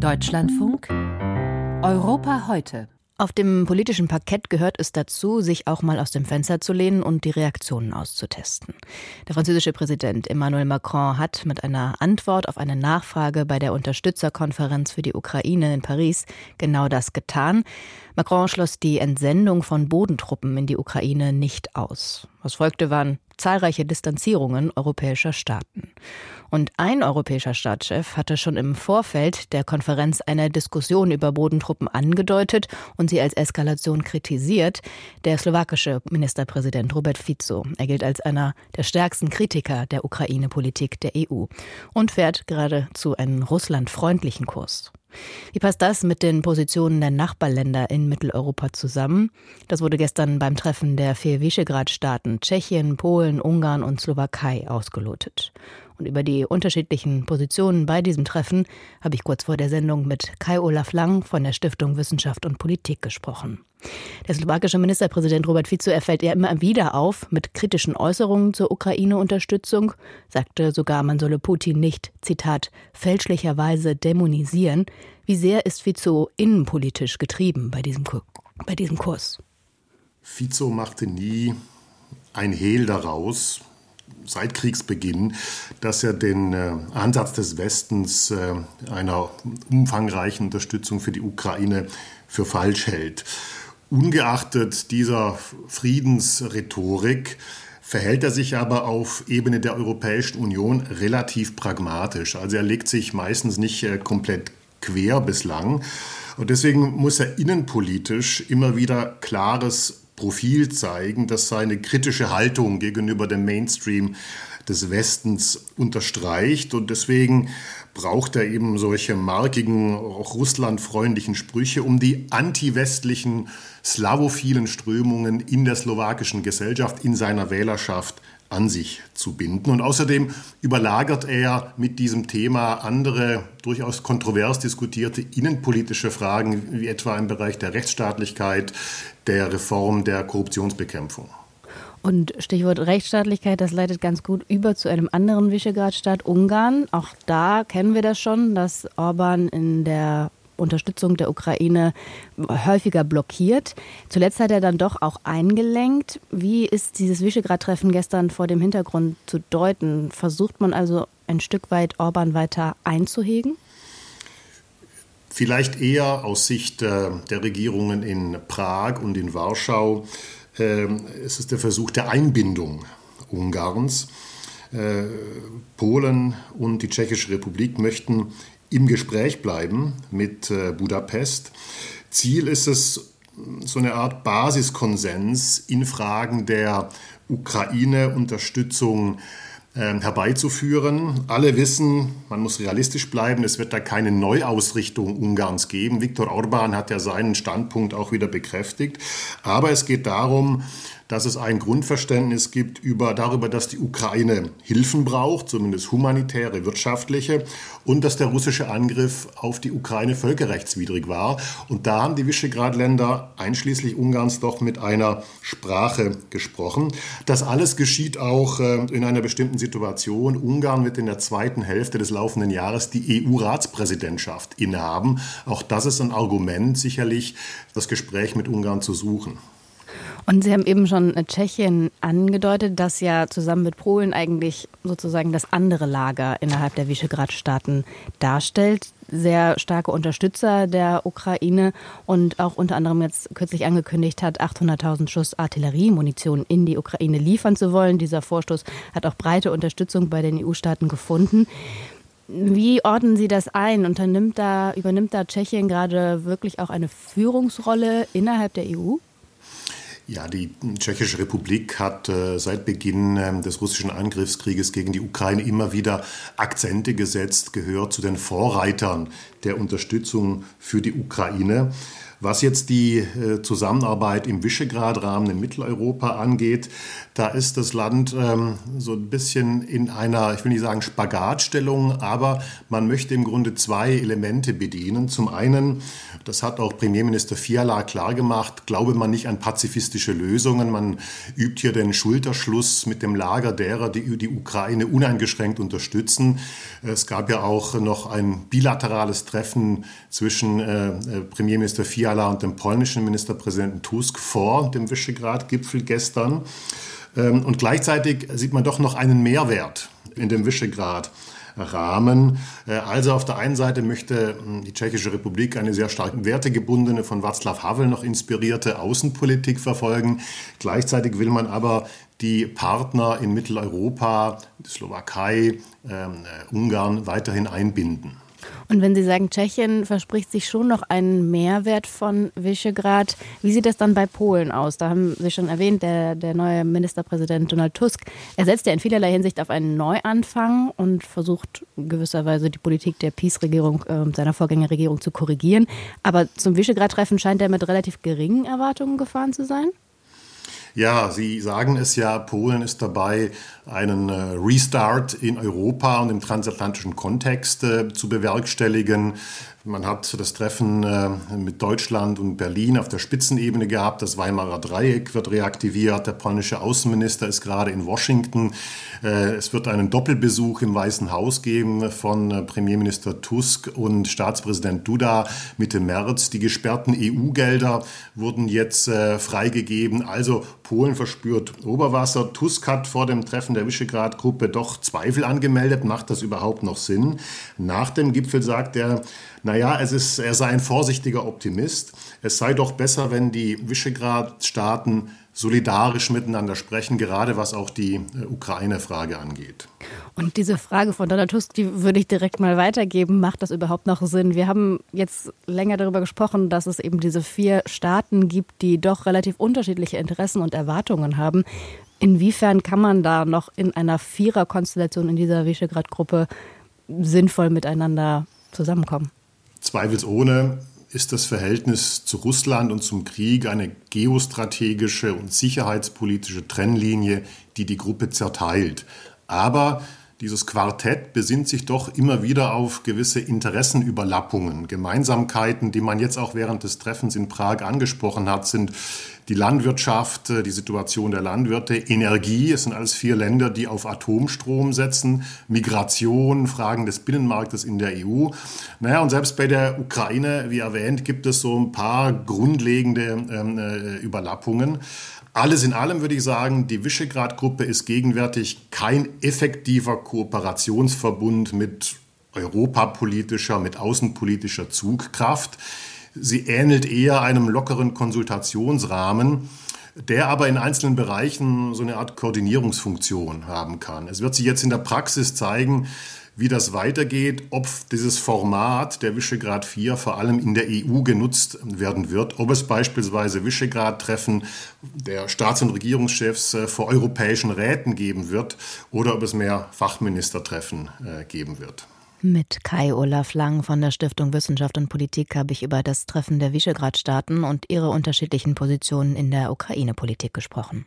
Deutschlandfunk Europa heute. Auf dem politischen Parkett gehört es dazu, sich auch mal aus dem Fenster zu lehnen und die Reaktionen auszutesten. Der französische Präsident Emmanuel Macron hat mit einer Antwort auf eine Nachfrage bei der Unterstützerkonferenz für die Ukraine in Paris genau das getan. Macron schloss die Entsendung von Bodentruppen in die Ukraine nicht aus. Was folgte, waren zahlreiche Distanzierungen europäischer Staaten. Und ein europäischer Staatschef hatte schon im Vorfeld der Konferenz eine Diskussion über Bodentruppen angedeutet und sie als Eskalation kritisiert, der slowakische Ministerpräsident Robert Fico. Er gilt als einer der stärksten Kritiker der Ukraine-Politik der EU und fährt geradezu einen russlandfreundlichen Kurs. Wie passt das mit den Positionen der Nachbarländer in Mitteleuropa zusammen? Das wurde gestern beim Treffen der vier Visegrad-Staaten Tschechien, Polen, Ungarn und Slowakei ausgelotet. Und über die unterschiedlichen Positionen bei diesem Treffen habe ich kurz vor der Sendung mit Kai-Olaf Lang von der Stiftung Wissenschaft und Politik gesprochen. Der slowakische Ministerpräsident Robert Fico erfällt ja immer wieder auf mit kritischen Äußerungen zur Ukraine-Unterstützung, sagte sogar, man solle Putin nicht, Zitat, fälschlicherweise dämonisieren. Wie sehr ist Fico innenpolitisch getrieben bei diesem, bei diesem Kurs? Fico machte nie ein Hehl daraus, seit Kriegsbeginn, dass er den äh, Ansatz des Westens äh, einer umfangreichen Unterstützung für die Ukraine für falsch hält. Ungeachtet dieser Friedensrhetorik verhält er sich aber auf Ebene der Europäischen Union relativ pragmatisch. Also er legt sich meistens nicht äh, komplett quer bislang. Und deswegen muss er innenpolitisch immer wieder klares Profil zeigen, das seine kritische Haltung gegenüber dem Mainstream des Westens unterstreicht. Und deswegen braucht er eben solche markigen, auch russlandfreundlichen Sprüche, um die anti-westlichen, slawophilen Strömungen in der slowakischen Gesellschaft, in seiner Wählerschaft an sich zu binden. Und außerdem überlagert er mit diesem Thema andere durchaus kontrovers diskutierte innenpolitische Fragen, wie etwa im Bereich der Rechtsstaatlichkeit, der Reform der Korruptionsbekämpfung. Und Stichwort Rechtsstaatlichkeit, das leitet ganz gut über zu einem anderen Visegrad-Staat, Ungarn. Auch da kennen wir das schon, dass Orban in der Unterstützung der Ukraine häufiger blockiert. Zuletzt hat er dann doch auch eingelenkt. Wie ist dieses Visegrad-Treffen gestern vor dem Hintergrund zu deuten? Versucht man also ein Stück weit Orban weiter einzuhegen? Vielleicht eher aus Sicht äh, der Regierungen in Prag und in Warschau. Ähm, es ist der Versuch der Einbindung Ungarns. Äh, Polen und die Tschechische Republik möchten im Gespräch bleiben mit äh, Budapest. Ziel ist es, so eine Art Basiskonsens in Fragen der Ukraine-Unterstützung ähm, herbeizuführen. Alle wissen, man muss realistisch bleiben, es wird da keine Neuausrichtung Ungarns geben. Viktor Orban hat ja seinen Standpunkt auch wieder bekräftigt. Aber es geht darum, dass es ein Grundverständnis gibt über, darüber, dass die Ukraine Hilfen braucht, zumindest humanitäre, wirtschaftliche, und dass der russische Angriff auf die Ukraine völkerrechtswidrig war. Und da haben die Visegrad-Länder, einschließlich Ungarns, doch mit einer Sprache gesprochen. Das alles geschieht auch äh, in einer bestimmten Situation. Ungarn wird in der zweiten Hälfte des laufenden Jahres die EU-Ratspräsidentschaft innehaben. Auch das ist ein Argument, sicherlich das Gespräch mit Ungarn zu suchen. Und Sie haben eben schon Tschechien angedeutet, das ja zusammen mit Polen eigentlich sozusagen das andere Lager innerhalb der Visegrad-Staaten darstellt. Sehr starke Unterstützer der Ukraine und auch unter anderem jetzt kürzlich angekündigt hat, 800.000 Schuss Artilleriemunition in die Ukraine liefern zu wollen. Dieser Vorstoß hat auch breite Unterstützung bei den EU-Staaten gefunden. Wie ordnen Sie das ein? Unternimmt da, übernimmt da Tschechien gerade wirklich auch eine Führungsrolle innerhalb der EU? Ja, die Tschechische Republik hat äh, seit Beginn äh, des russischen Angriffskrieges gegen die Ukraine immer wieder Akzente gesetzt, gehört zu den Vorreitern der Unterstützung für die Ukraine. Was jetzt die äh, Zusammenarbeit im Visegrad-Rahmen in Mitteleuropa angeht, da ist das Land ähm, so ein bisschen in einer, ich will nicht sagen Spagatstellung, aber man möchte im Grunde zwei Elemente bedienen. Zum einen, das hat auch Premierminister Fiala klargemacht, glaube man nicht an pazifistische Lösungen. Man übt hier den Schulterschluss mit dem Lager derer, die die Ukraine uneingeschränkt unterstützen. Es gab ja auch noch ein bilaterales Treffen zwischen äh, äh Premierminister Fiala Fiala und dem polnischen Ministerpräsidenten Tusk vor dem Visegrad-Gipfel gestern. Ähm, und gleichzeitig sieht man doch noch einen Mehrwert in dem Visegrad. Rahmen. Äh, also auf der einen Seite möchte hm, die Tschechische Republik eine sehr stark wertegebundene, von Václav Havel noch inspirierte Außenpolitik verfolgen. Gleichzeitig will man aber die Partner in Mitteleuropa, die Slowakei, ähm, äh, Ungarn weiterhin einbinden. Und wenn Sie sagen, Tschechien verspricht sich schon noch einen Mehrwert von Visegrad, wie sieht das dann bei Polen aus? Da haben Sie schon erwähnt, der, der neue Ministerpräsident Donald Tusk, er setzt ja in vielerlei Hinsicht auf einen Neuanfang und versucht gewisserweise die Politik der PiS-Regierung, äh, seiner Vorgängerregierung zu korrigieren. Aber zum Visegrad-Treffen scheint er mit relativ geringen Erwartungen gefahren zu sein? Ja, Sie sagen es ja, Polen ist dabei, einen äh, Restart in Europa und im transatlantischen Kontext äh, zu bewerkstelligen. Man hat das Treffen äh, mit Deutschland und Berlin auf der Spitzenebene gehabt. Das Weimarer Dreieck wird reaktiviert. Der polnische Außenminister ist gerade in Washington. Äh, es wird einen Doppelbesuch im Weißen Haus geben von äh, Premierminister Tusk und Staatspräsident Duda Mitte März. Die gesperrten EU-Gelder wurden jetzt freigegeben. Also Polen verspürt Oberwasser. Tusk hat vor dem Treffen der Visegrad-Gruppe doch Zweifel angemeldet. Macht das überhaupt noch Sinn? Nach dem Gipfel sagt er, naja, es ist, er sei ein vorsichtiger Optimist. Es sei doch besser, wenn die Visegrad-Staaten solidarisch miteinander sprechen, gerade was auch die äh, Ukraine-Frage angeht. Und diese Frage von Donald Tusk, die würde ich direkt mal weitergeben. Macht das überhaupt noch Sinn? Wir haben jetzt länger darüber gesprochen, dass es eben diese vier Staaten gibt, die doch relativ unterschiedliche Interessen und Erwartungen haben. Inwiefern kann man da noch in einer Viererkonstellation in dieser Visegrad-Gruppe sinnvoll miteinander zusammenkommen? Zweifelsohne ist das Verhältnis zu Russland und zum Krieg eine geostrategische und sicherheitspolitische Trennlinie, die die Gruppe zerteilt. Aber dieses Quartett besinnt sich doch immer wieder auf gewisse Interessenüberlappungen. Gemeinsamkeiten, die man jetzt auch während des Treffens in Prag angesprochen hat, sind die Landwirtschaft, äh, die Situation der Landwirte, Energie, es sind alles vier Länder, die auf Atomstrom setzen, Migration, Fragen des Binnenmarktes in der EU. Naja, und selbst bei der Ukraine, wie erwähnt, gibt es so ein paar grundlegende ähm, äh, Überlappungen. Alles in allem würde ich sagen, die Visegrad-Gruppe ist gegenwärtig kein effektiver Kooperationsverbund mit europapolitischer, mit außenpolitischer Zugkraft. Sie ähnelt eher einem lockeren Konsultationsrahmen, der aber in einzelnen Bereichen so eine Art Koordinierungsfunktion haben kann. Es wird sich jetzt in der Praxis zeigen, wie das weitergeht, ob dieses Format der Visegrad 4 vor allem in der EU genutzt werden wird, ob es beispielsweise Visegrad-Treffen der Staats- und Regierungschefs äh, vor europäischen Räten geben wird oder ob es mehr Fachministertreffen äh, geben wird. Mit Kai Olaf Lang von der Stiftung Wissenschaft und Politik habe ich über das Treffen der Visegrad-Staaten und ihre unterschiedlichen Positionen in der Ukraine-Politik gesprochen.